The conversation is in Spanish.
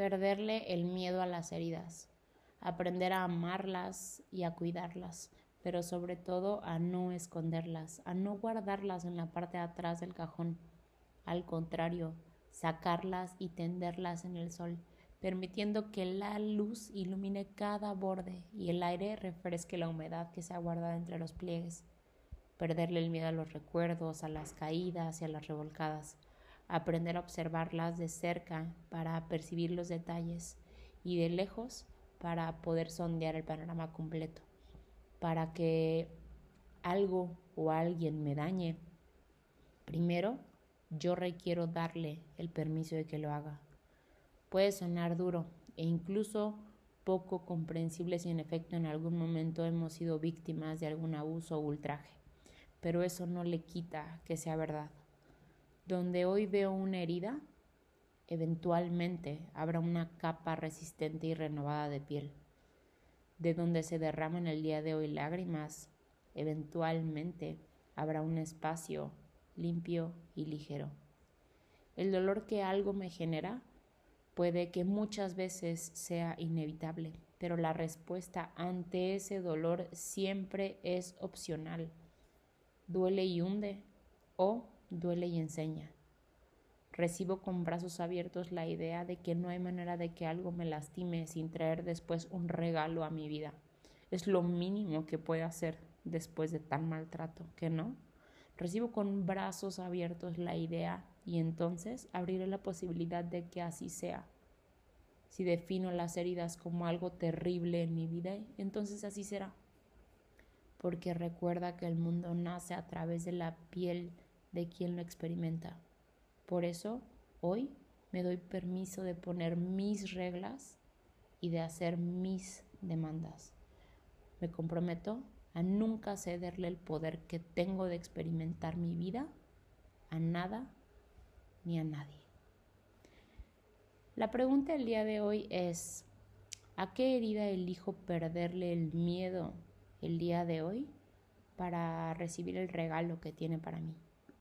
Perderle el miedo a las heridas, aprender a amarlas y a cuidarlas, pero sobre todo a no esconderlas, a no guardarlas en la parte de atrás del cajón. Al contrario, sacarlas y tenderlas en el sol, permitiendo que la luz ilumine cada borde y el aire refresque la humedad que se ha guardado entre los pliegues. Perderle el miedo a los recuerdos, a las caídas y a las revolcadas aprender a observarlas de cerca para percibir los detalles y de lejos para poder sondear el panorama completo, para que algo o alguien me dañe. Primero, yo requiero darle el permiso de que lo haga. Puede sonar duro e incluso poco comprensible si en efecto en algún momento hemos sido víctimas de algún abuso o ultraje, pero eso no le quita que sea verdad. Donde hoy veo una herida, eventualmente habrá una capa resistente y renovada de piel. De donde se derraman el día de hoy lágrimas, eventualmente habrá un espacio limpio y ligero. El dolor que algo me genera puede que muchas veces sea inevitable, pero la respuesta ante ese dolor siempre es opcional. Duele y hunde o duele y enseña. Recibo con brazos abiertos la idea de que no hay manera de que algo me lastime sin traer después un regalo a mi vida. Es lo mínimo que puedo hacer después de tan maltrato, ¿que no? Recibo con brazos abiertos la idea y entonces abriré la posibilidad de que así sea. Si defino las heridas como algo terrible en mi vida, entonces así será. Porque recuerda que el mundo nace a través de la piel de quien lo experimenta. Por eso, hoy me doy permiso de poner mis reglas y de hacer mis demandas. Me comprometo a nunca cederle el poder que tengo de experimentar mi vida a nada ni a nadie. La pregunta del día de hoy es, ¿a qué herida elijo perderle el miedo el día de hoy para recibir el regalo que tiene para mí?